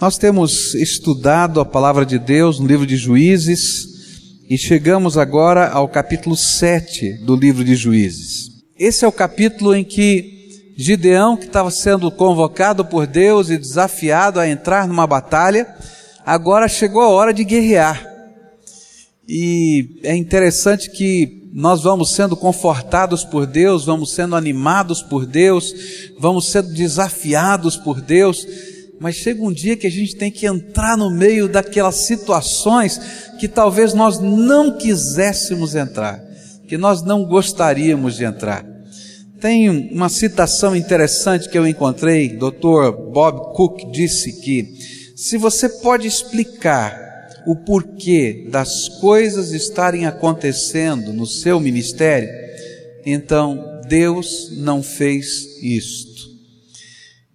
Nós temos estudado a palavra de Deus no livro de Juízes e chegamos agora ao capítulo 7 do livro de Juízes. Esse é o capítulo em que Gideão, que estava sendo convocado por Deus e desafiado a entrar numa batalha, agora chegou a hora de guerrear. E é interessante que nós vamos sendo confortados por Deus, vamos sendo animados por Deus, vamos sendo desafiados por Deus mas chega um dia que a gente tem que entrar no meio daquelas situações que talvez nós não quiséssemos entrar, que nós não gostaríamos de entrar. Tem uma citação interessante que eu encontrei, Dr. Bob Cook disse que se você pode explicar o porquê das coisas estarem acontecendo no seu ministério, então Deus não fez isto.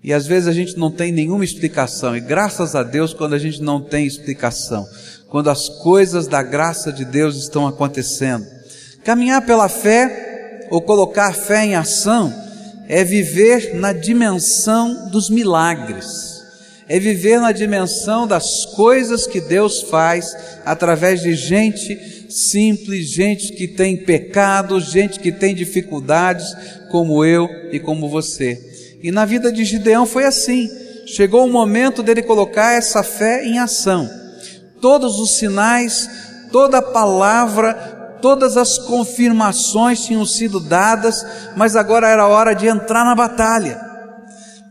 E às vezes a gente não tem nenhuma explicação, e graças a Deus quando a gente não tem explicação, quando as coisas da graça de Deus estão acontecendo. Caminhar pela fé, ou colocar fé em ação, é viver na dimensão dos milagres, é viver na dimensão das coisas que Deus faz através de gente simples, gente que tem pecados, gente que tem dificuldades, como eu e como você. E na vida de Gideão foi assim. Chegou o momento dele colocar essa fé em ação. Todos os sinais, toda a palavra, todas as confirmações tinham sido dadas, mas agora era hora de entrar na batalha.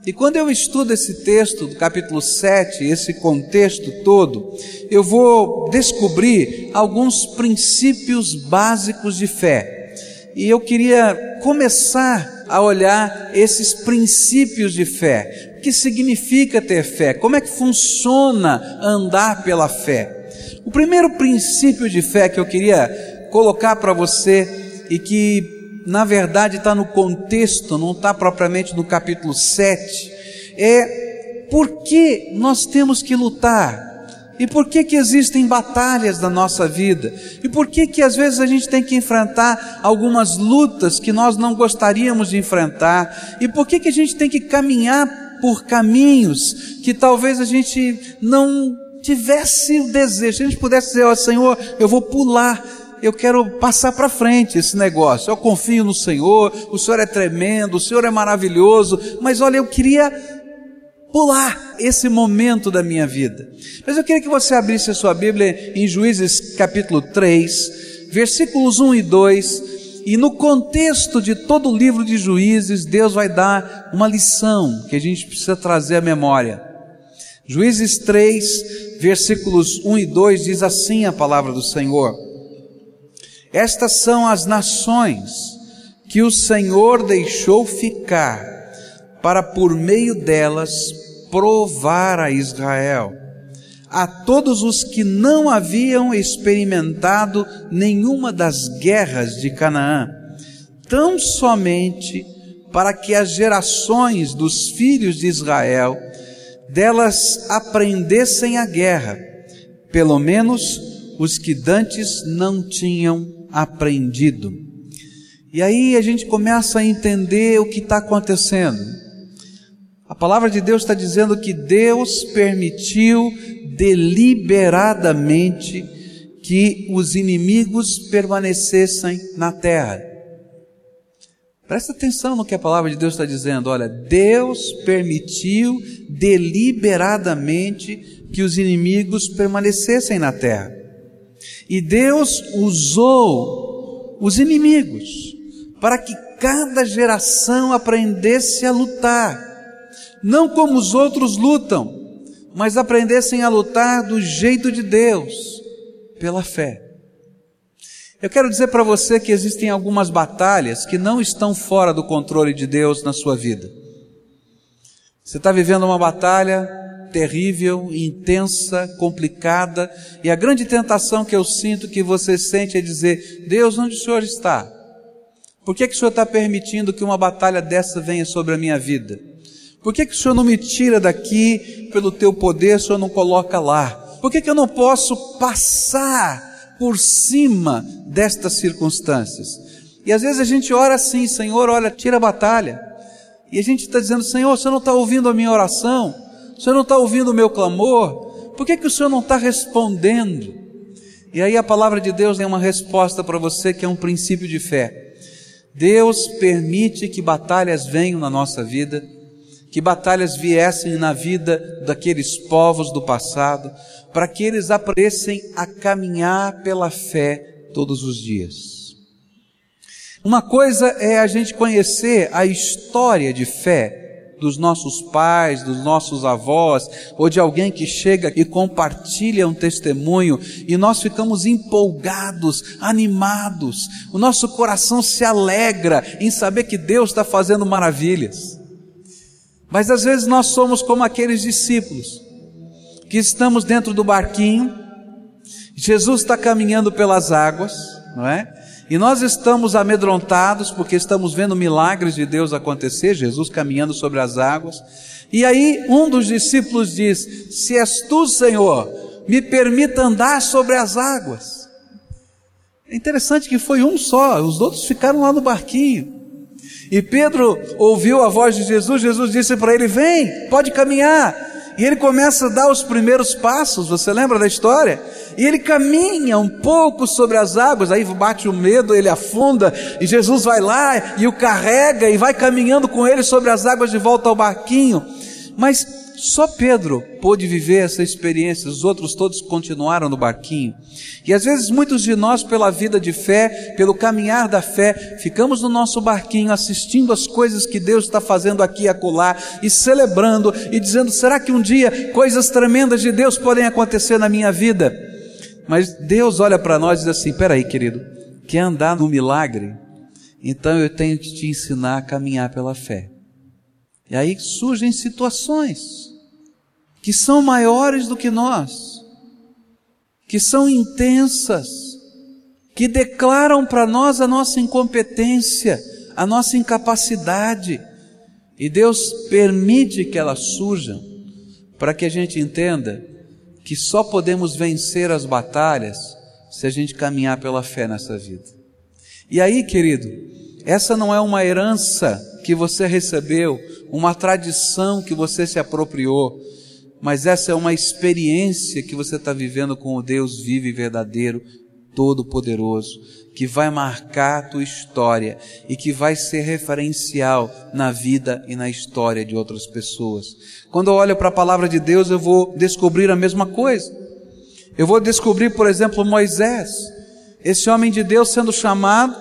E quando eu estudo esse texto do capítulo 7, esse contexto todo, eu vou descobrir alguns princípios básicos de fé. E eu queria começar a olhar esses princípios de fé. O que significa ter fé? Como é que funciona andar pela fé? O primeiro princípio de fé que eu queria colocar para você e que na verdade está no contexto, não está propriamente no capítulo 7, é por que nós temos que lutar? E por que que existem batalhas na nossa vida? E por que que às vezes a gente tem que enfrentar algumas lutas que nós não gostaríamos de enfrentar? E por que que a gente tem que caminhar por caminhos que talvez a gente não tivesse o desejo? Se a gente pudesse dizer, ó oh, Senhor, eu vou pular eu quero passar para frente esse negócio. Eu confio no Senhor, o Senhor é tremendo, o Senhor é maravilhoso, mas olha, eu queria pular esse momento da minha vida. Mas eu queria que você abrisse a sua Bíblia em Juízes capítulo 3, versículos 1 e 2, e no contexto de todo o livro de Juízes, Deus vai dar uma lição que a gente precisa trazer à memória. Juízes 3, versículos 1 e 2 diz assim a palavra do Senhor: Estas são as nações que o Senhor deixou ficar, para por meio delas provar a Israel, a todos os que não haviam experimentado nenhuma das guerras de Canaã, tão somente para que as gerações dos filhos de Israel delas aprendessem a guerra, pelo menos os que dantes não tinham aprendido. E aí a gente começa a entender o que está acontecendo. A palavra de Deus está dizendo que Deus permitiu deliberadamente que os inimigos permanecessem na terra. Presta atenção no que a palavra de Deus está dizendo. Olha, Deus permitiu deliberadamente que os inimigos permanecessem na terra. E Deus usou os inimigos para que cada geração aprendesse a lutar não como os outros lutam, mas aprendessem a lutar do jeito de Deus, pela fé. Eu quero dizer para você que existem algumas batalhas que não estão fora do controle de Deus na sua vida. Você está vivendo uma batalha terrível, intensa, complicada, e a grande tentação que eu sinto que você sente é dizer: Deus, onde o Senhor está? Por que, que o Senhor está permitindo que uma batalha dessa venha sobre a minha vida? Por que, que o Senhor não me tira daqui pelo teu poder, o Senhor não coloca lá? Por que, que eu não posso passar por cima destas circunstâncias? E às vezes a gente ora assim, Senhor, olha, tira a batalha. E a gente está dizendo, Senhor, você não está ouvindo a minha oração? Senhor não está ouvindo o meu clamor? Por que, que o Senhor não está respondendo? E aí a palavra de Deus tem uma resposta para você que é um princípio de fé. Deus permite que batalhas venham na nossa vida, que batalhas viessem na vida daqueles povos do passado, para que eles aprendessem a caminhar pela fé todos os dias. Uma coisa é a gente conhecer a história de fé dos nossos pais, dos nossos avós, ou de alguém que chega e compartilha um testemunho, e nós ficamos empolgados, animados, o nosso coração se alegra em saber que Deus está fazendo maravilhas. Mas às vezes nós somos como aqueles discípulos, que estamos dentro do barquinho, Jesus está caminhando pelas águas, não é? E nós estamos amedrontados porque estamos vendo milagres de Deus acontecer, Jesus caminhando sobre as águas. E aí um dos discípulos diz: Se és tu, Senhor, me permita andar sobre as águas. É interessante que foi um só, os outros ficaram lá no barquinho. E Pedro ouviu a voz de Jesus, Jesus disse para ele: Vem, pode caminhar. E ele começa a dar os primeiros passos, você lembra da história? E ele caminha um pouco sobre as águas, aí bate o medo, ele afunda, e Jesus vai lá e o carrega e vai caminhando com ele sobre as águas de volta ao barquinho. Mas só Pedro pôde viver essa experiência, os outros todos continuaram no barquinho. E às vezes muitos de nós, pela vida de fé, pelo caminhar da fé, ficamos no nosso barquinho assistindo as coisas que Deus está fazendo aqui e acolá, e celebrando, e dizendo: será que um dia coisas tremendas de Deus podem acontecer na minha vida? Mas Deus olha para nós e diz assim: peraí, querido, quer andar no milagre? Então eu tenho que te ensinar a caminhar pela fé. E aí surgem situações que são maiores do que nós, que são intensas, que declaram para nós a nossa incompetência, a nossa incapacidade, e Deus permite que elas surjam para que a gente entenda que só podemos vencer as batalhas se a gente caminhar pela fé nessa vida. E aí, querido, essa não é uma herança que você recebeu, uma tradição que você se apropriou mas essa é uma experiência que você está vivendo com o Deus vivo e verdadeiro, todo-poderoso, que vai marcar a tua história e que vai ser referencial na vida e na história de outras pessoas. Quando eu olho para a palavra de Deus, eu vou descobrir a mesma coisa. Eu vou descobrir, por exemplo, Moisés, esse homem de Deus sendo chamado,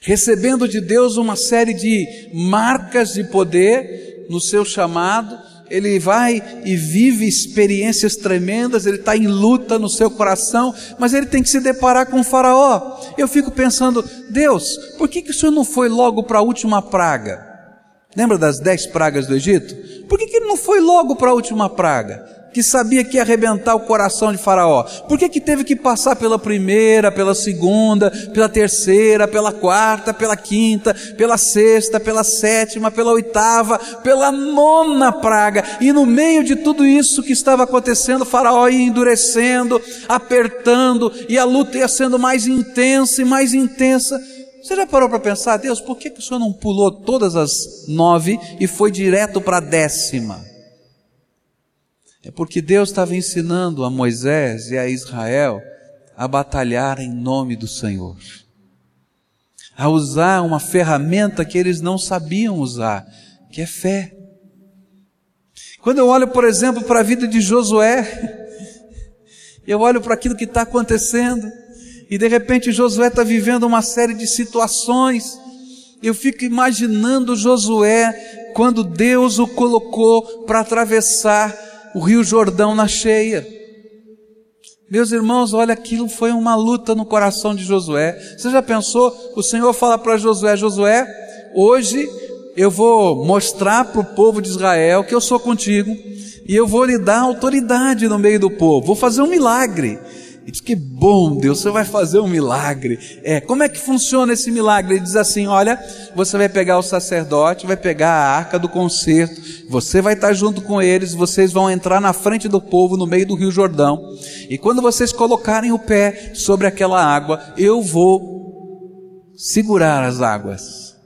recebendo de Deus uma série de marcas de poder no seu chamado, ele vai e vive experiências tremendas, ele está em luta no seu coração, mas ele tem que se deparar com o Faraó. Eu fico pensando, Deus, por que, que o Senhor não foi logo para a última praga? Lembra das dez pragas do Egito? Por que, que ele não foi logo para a última praga? Que sabia que ia arrebentar o coração de Faraó? Por que, que teve que passar pela primeira, pela segunda, pela terceira, pela quarta, pela quinta, pela sexta, pela sétima, pela oitava, pela nona praga? E no meio de tudo isso que estava acontecendo, Faraó ia endurecendo, apertando, e a luta ia sendo mais intensa e mais intensa. Você já parou para pensar, Deus, por que, que o Senhor não pulou todas as nove e foi direto para a décima? É porque Deus estava ensinando a Moisés e a Israel a batalhar em nome do Senhor, a usar uma ferramenta que eles não sabiam usar, que é fé. Quando eu olho, por exemplo, para a vida de Josué, eu olho para aquilo que está acontecendo, e de repente Josué está vivendo uma série de situações, eu fico imaginando Josué quando Deus o colocou para atravessar o Rio Jordão na cheia. Meus irmãos, olha, aquilo foi uma luta no coração de Josué. Você já pensou? O Senhor fala para Josué: Josué, hoje eu vou mostrar para o povo de Israel que eu sou contigo e eu vou lhe dar autoridade no meio do povo. Vou fazer um milagre. E diz que bom, Deus, você vai fazer um milagre. É, como é que funciona esse milagre? Ele diz assim: olha, você vai pegar o sacerdote, vai pegar a arca do concerto, você vai estar junto com eles, vocês vão entrar na frente do povo no meio do Rio Jordão. E quando vocês colocarem o pé sobre aquela água, eu vou segurar as águas,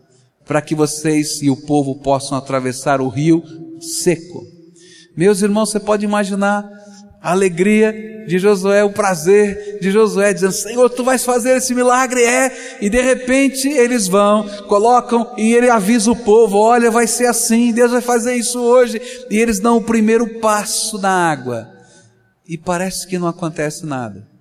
para que vocês e o povo possam atravessar o rio seco. Meus irmãos, você pode imaginar a alegria de Josué, o prazer de Josué, dizendo: Senhor, tu vais fazer esse milagre, é. E de repente eles vão, colocam e ele avisa o povo: Olha, vai ser assim, Deus vai fazer isso hoje. E eles dão o primeiro passo na água, e parece que não acontece nada.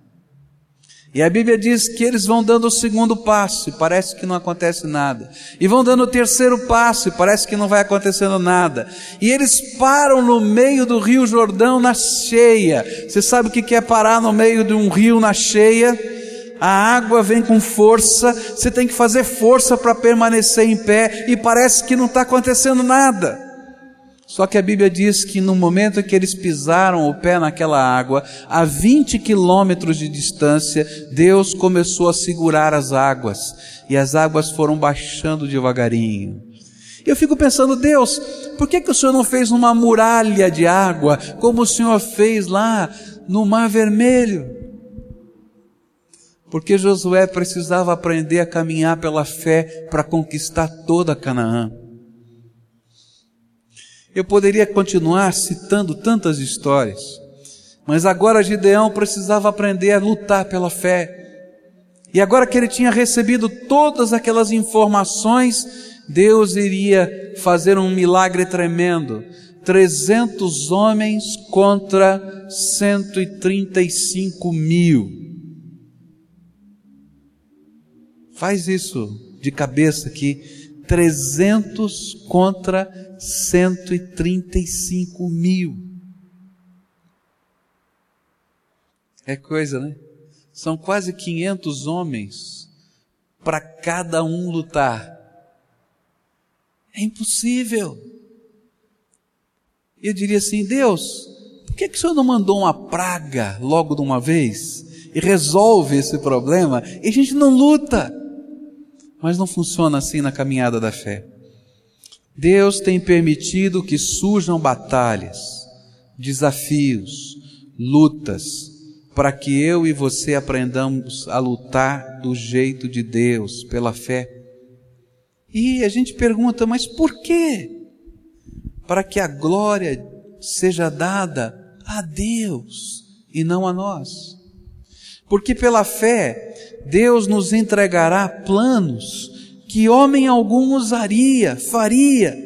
E a Bíblia diz que eles vão dando o segundo passo e parece que não acontece nada. E vão dando o terceiro passo e parece que não vai acontecendo nada. E eles param no meio do rio Jordão na cheia. Você sabe o que é parar no meio de um rio na cheia? A água vem com força, você tem que fazer força para permanecer em pé e parece que não está acontecendo nada. Só que a Bíblia diz que no momento que eles pisaram o pé naquela água, a 20 quilômetros de distância, Deus começou a segurar as águas, e as águas foram baixando devagarinho. Eu fico pensando, Deus, por que, que o Senhor não fez uma muralha de água, como o Senhor fez lá no Mar Vermelho? Porque Josué precisava aprender a caminhar pela fé para conquistar toda Canaã. Eu poderia continuar citando tantas histórias, mas agora Gideão precisava aprender a lutar pela fé. E agora que ele tinha recebido todas aquelas informações, Deus iria fazer um milagre tremendo. 300 homens contra 135 mil. Faz isso de cabeça aqui. 300 contra 135 mil. É coisa, né? São quase 500 homens para cada um lutar. É impossível. Eu diria assim: Deus, por que, que o Senhor não mandou uma praga logo de uma vez e resolve esse problema e a gente não luta? Mas não funciona assim na caminhada da fé. Deus tem permitido que surjam batalhas, desafios, lutas, para que eu e você aprendamos a lutar do jeito de Deus, pela fé. E a gente pergunta, mas por quê? Para que a glória seja dada a Deus e não a nós. Porque pela fé, Deus nos entregará planos que homem algum usaria, faria,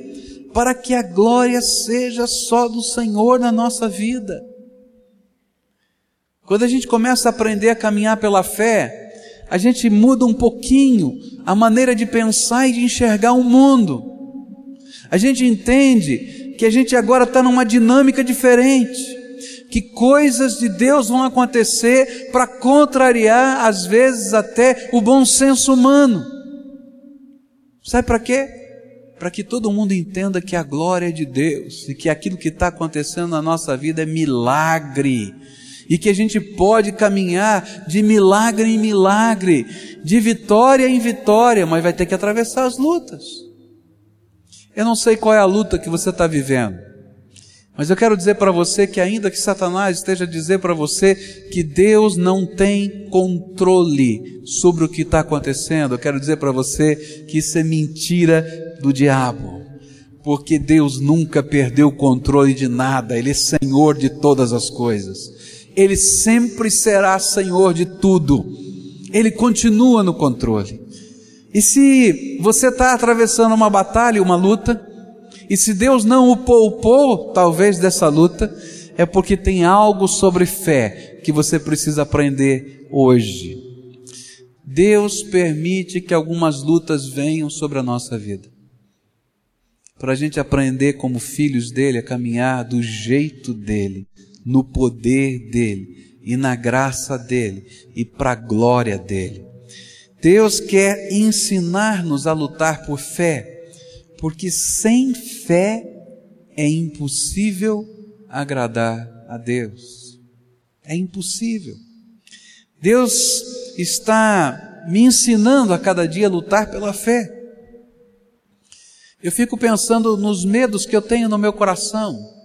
para que a glória seja só do Senhor na nossa vida. Quando a gente começa a aprender a caminhar pela fé, a gente muda um pouquinho a maneira de pensar e de enxergar o mundo. A gente entende que a gente agora está numa dinâmica diferente que coisas de Deus vão acontecer para contrariar, às vezes, até o bom senso humano. Sabe para quê? Para que todo mundo entenda que a glória é de Deus e que aquilo que está acontecendo na nossa vida é milagre e que a gente pode caminhar de milagre em milagre, de vitória em vitória, mas vai ter que atravessar as lutas. Eu não sei qual é a luta que você está vivendo. Mas eu quero dizer para você que, ainda que Satanás esteja a dizer para você que Deus não tem controle sobre o que está acontecendo, eu quero dizer para você que isso é mentira do diabo. Porque Deus nunca perdeu o controle de nada, Ele é Senhor de todas as coisas. Ele sempre será Senhor de tudo. Ele continua no controle. E se você está atravessando uma batalha, uma luta, e se Deus não o poupou, talvez, dessa luta, é porque tem algo sobre fé que você precisa aprender hoje. Deus permite que algumas lutas venham sobre a nossa vida. Para a gente aprender, como filhos dele, a caminhar do jeito dele, no poder dele e na graça dele e para a glória dele. Deus quer ensinar-nos a lutar por fé porque sem fé é impossível agradar a Deus. É impossível. Deus está me ensinando a cada dia a lutar pela fé. Eu fico pensando nos medos que eu tenho no meu coração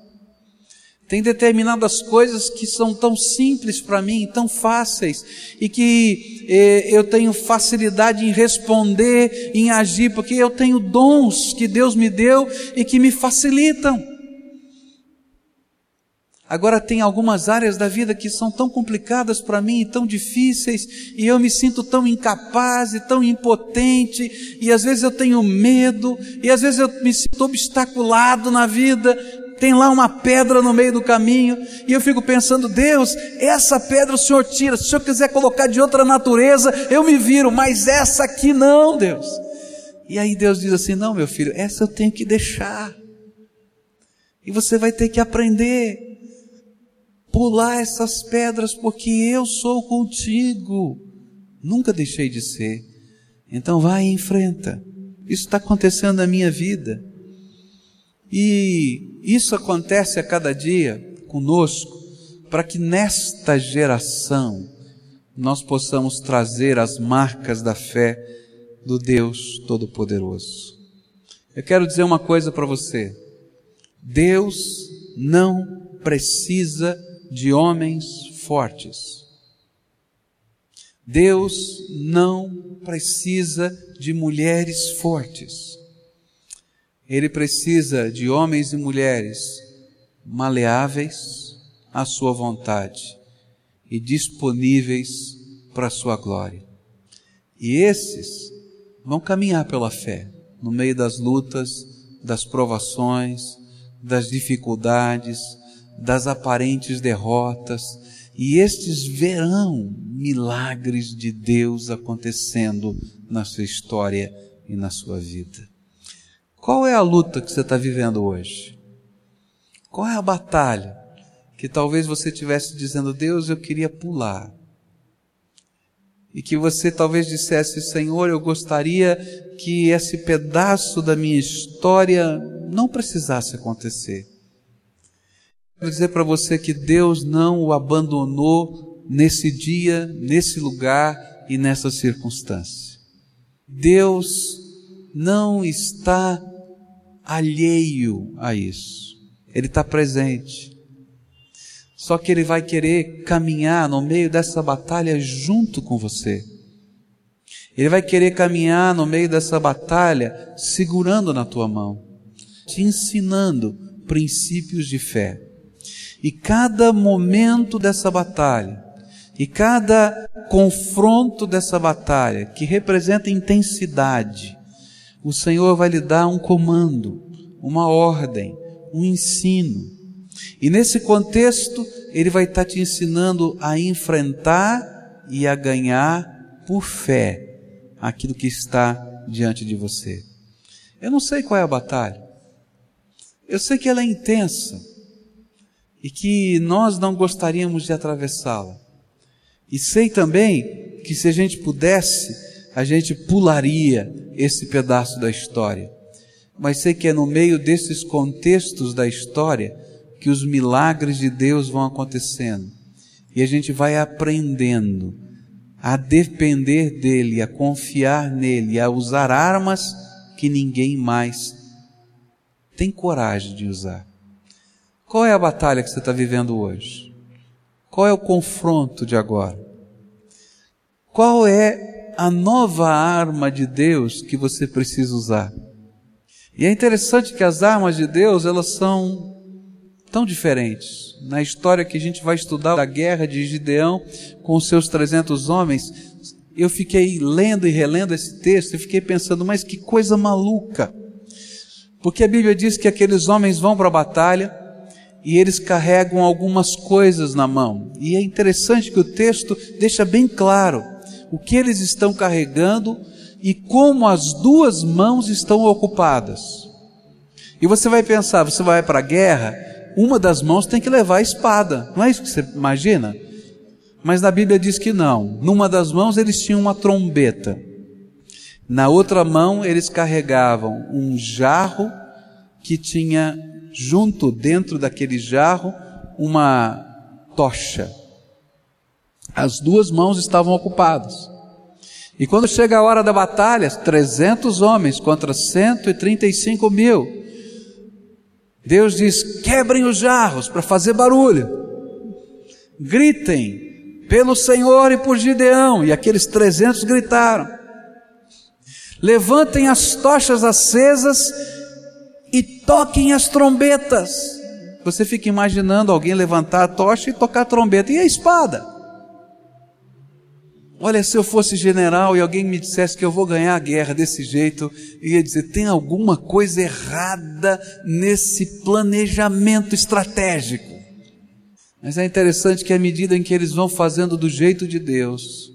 tem determinadas coisas que são tão simples para mim, tão fáceis, e que eh, eu tenho facilidade em responder, em agir, porque eu tenho dons que Deus me deu e que me facilitam. Agora tem algumas áreas da vida que são tão complicadas para mim e tão difíceis, e eu me sinto tão incapaz e tão impotente, e às vezes eu tenho medo, e às vezes eu me sinto obstaculado na vida, tem lá uma pedra no meio do caminho, e eu fico pensando, Deus, essa pedra o Senhor tira, se o Senhor quiser colocar de outra natureza, eu me viro, mas essa aqui não, Deus. E aí Deus diz assim: não, meu filho, essa eu tenho que deixar. E você vai ter que aprender pular essas pedras, porque eu sou contigo. Nunca deixei de ser. Então vai e enfrenta. Isso está acontecendo na minha vida. E isso acontece a cada dia conosco, para que nesta geração nós possamos trazer as marcas da fé do Deus Todo-Poderoso. Eu quero dizer uma coisa para você. Deus não precisa de homens fortes. Deus não precisa de mulheres fortes. Ele precisa de homens e mulheres maleáveis à sua vontade e disponíveis para a sua glória. E esses vão caminhar pela fé, no meio das lutas, das provações, das dificuldades, das aparentes derrotas, e estes verão milagres de Deus acontecendo na sua história e na sua vida. Qual é a luta que você está vivendo hoje? Qual é a batalha que talvez você estivesse dizendo, Deus, eu queria pular? E que você talvez dissesse, Senhor, eu gostaria que esse pedaço da minha história não precisasse acontecer. Quero dizer para você que Deus não o abandonou nesse dia, nesse lugar e nessa circunstância. Deus não está alheio a isso. Ele está presente. Só que ele vai querer caminhar no meio dessa batalha junto com você. Ele vai querer caminhar no meio dessa batalha segurando na tua mão, te ensinando princípios de fé. E cada momento dessa batalha, e cada confronto dessa batalha, que representa intensidade, o Senhor vai lhe dar um comando, uma ordem, um ensino. E nesse contexto, Ele vai estar te ensinando a enfrentar e a ganhar por fé aquilo que está diante de você. Eu não sei qual é a batalha. Eu sei que ela é intensa e que nós não gostaríamos de atravessá-la. E sei também que se a gente pudesse, a gente pularia esse pedaço da história. Mas sei que é no meio desses contextos da história que os milagres de Deus vão acontecendo. E a gente vai aprendendo a depender dele, a confiar nele, a usar armas que ninguém mais tem coragem de usar. Qual é a batalha que você está vivendo hoje? Qual é o confronto de agora? Qual é a nova arma de Deus que você precisa usar. E é interessante que as armas de Deus, elas são tão diferentes. Na história que a gente vai estudar da guerra de Gideão com os seus 300 homens, eu fiquei lendo e relendo esse texto e fiquei pensando, mas que coisa maluca. Porque a Bíblia diz que aqueles homens vão para a batalha e eles carregam algumas coisas na mão. E é interessante que o texto deixa bem claro o que eles estão carregando e como as duas mãos estão ocupadas. E você vai pensar, você vai para a guerra, uma das mãos tem que levar a espada, não é isso que você imagina? Mas na Bíblia diz que não. Numa das mãos eles tinham uma trombeta. Na outra mão eles carregavam um jarro que tinha junto dentro daquele jarro uma tocha. As duas mãos estavam ocupadas. E quando chega a hora da batalha, 300 homens contra 135 mil. Deus diz: quebrem os jarros para fazer barulho. Gritem pelo Senhor e por Gideão. E aqueles 300 gritaram. Levantem as tochas acesas e toquem as trombetas Você fica imaginando alguém levantar a tocha e tocar a trombeta. E a espada? Olha, se eu fosse general e alguém me dissesse que eu vou ganhar a guerra desse jeito, eu ia dizer: tem alguma coisa errada nesse planejamento estratégico. Mas é interessante que à medida em que eles vão fazendo do jeito de Deus,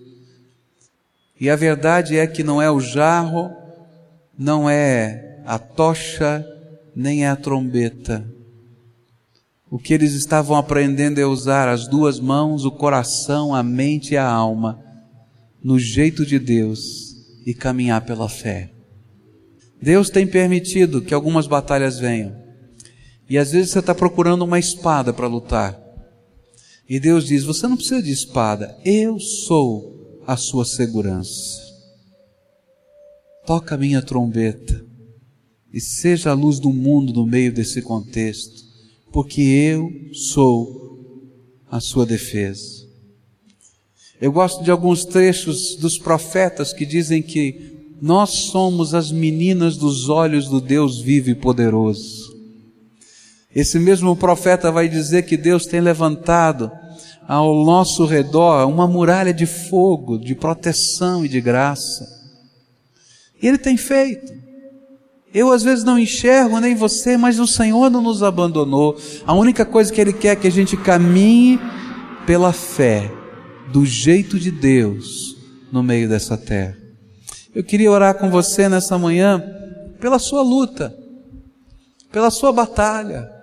e a verdade é que não é o jarro, não é a tocha, nem é a trombeta. O que eles estavam aprendendo é usar as duas mãos, o coração, a mente e a alma, no jeito de Deus e caminhar pela fé. Deus tem permitido que algumas batalhas venham. E às vezes você está procurando uma espada para lutar. E Deus diz: Você não precisa de espada, eu sou a sua segurança. Toca a minha trombeta e seja a luz do mundo no meio desse contexto, porque eu sou a sua defesa. Eu gosto de alguns trechos dos profetas que dizem que nós somos as meninas dos olhos do Deus vivo e poderoso. Esse mesmo profeta vai dizer que Deus tem levantado ao nosso redor uma muralha de fogo, de proteção e de graça. E Ele tem feito. Eu às vezes não enxergo nem você, mas o Senhor não nos abandonou. A única coisa que Ele quer é que a gente caminhe pela fé, do jeito de Deus, no meio dessa terra. Eu queria orar com você nessa manhã pela sua luta, pela sua batalha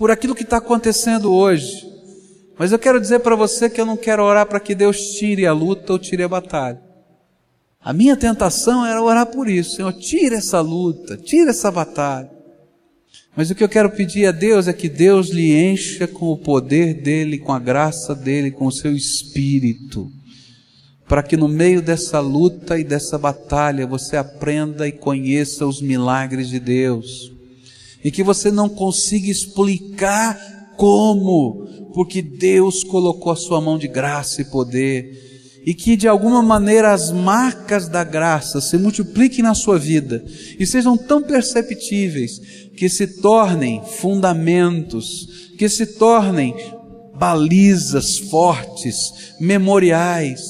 por aquilo que está acontecendo hoje. Mas eu quero dizer para você que eu não quero orar para que Deus tire a luta ou tire a batalha. A minha tentação era orar por isso, Senhor, tira essa luta, tira essa batalha. Mas o que eu quero pedir a Deus é que Deus lhe encha com o poder dele, com a graça dele, com o seu espírito, para que no meio dessa luta e dessa batalha você aprenda e conheça os milagres de Deus. E que você não consiga explicar como, porque Deus colocou a sua mão de graça e poder, e que de alguma maneira as marcas da graça se multipliquem na sua vida e sejam tão perceptíveis que se tornem fundamentos, que se tornem balizas fortes, memoriais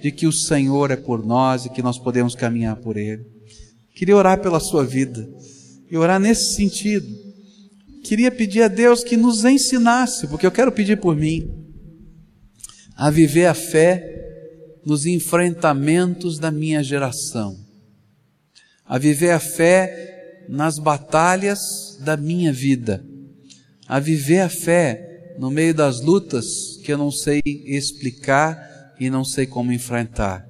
de que o Senhor é por nós e que nós podemos caminhar por Ele. Queria orar pela sua vida e orar nesse sentido. Queria pedir a Deus que nos ensinasse, porque eu quero pedir por mim, a viver a fé nos enfrentamentos da minha geração, a viver a fé nas batalhas da minha vida, a viver a fé no meio das lutas que eu não sei explicar e não sei como enfrentar,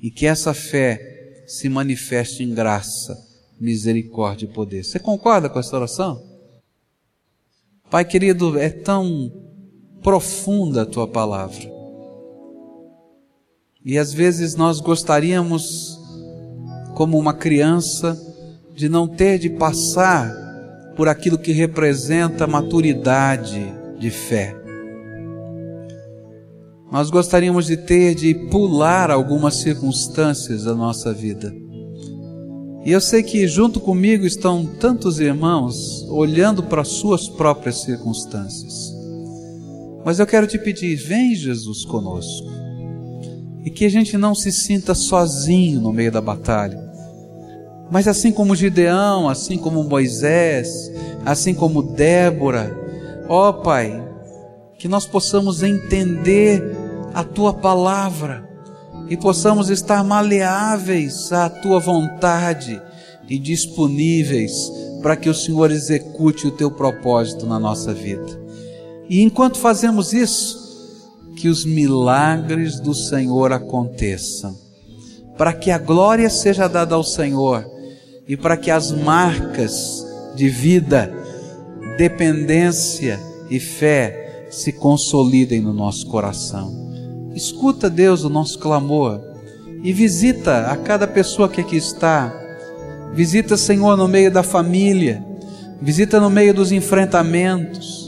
e que essa fé se manifeste em graça misericórdia e poder. Você concorda com essa oração? Pai querido, é tão profunda a tua palavra. E às vezes nós gostaríamos, como uma criança, de não ter de passar por aquilo que representa maturidade de fé. Nós gostaríamos de ter de pular algumas circunstâncias da nossa vida e eu sei que junto comigo estão tantos irmãos olhando para suas próprias circunstâncias. Mas eu quero te pedir, vem Jesus conosco. E que a gente não se sinta sozinho no meio da batalha. Mas assim como Gideão, assim como Moisés, assim como Débora, ó Pai, que nós possamos entender a tua palavra e possamos estar maleáveis à tua vontade e disponíveis para que o Senhor execute o teu propósito na nossa vida. E enquanto fazemos isso, que os milagres do Senhor aconteçam, para que a glória seja dada ao Senhor e para que as marcas de vida, dependência e fé se consolidem no nosso coração. Escuta, Deus, o nosso clamor e visita a cada pessoa que aqui está. Visita, Senhor, no meio da família, visita no meio dos enfrentamentos,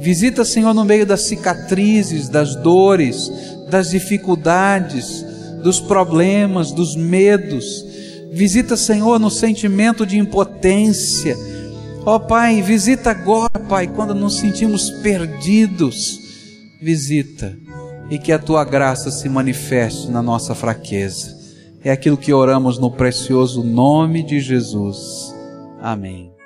visita, Senhor, no meio das cicatrizes, das dores, das dificuldades, dos problemas, dos medos. Visita, Senhor, no sentimento de impotência. Ó oh, Pai, visita agora, Pai, quando nos sentimos perdidos. Visita e que a tua graça se manifeste na nossa fraqueza. É aquilo que oramos no precioso nome de Jesus. Amém.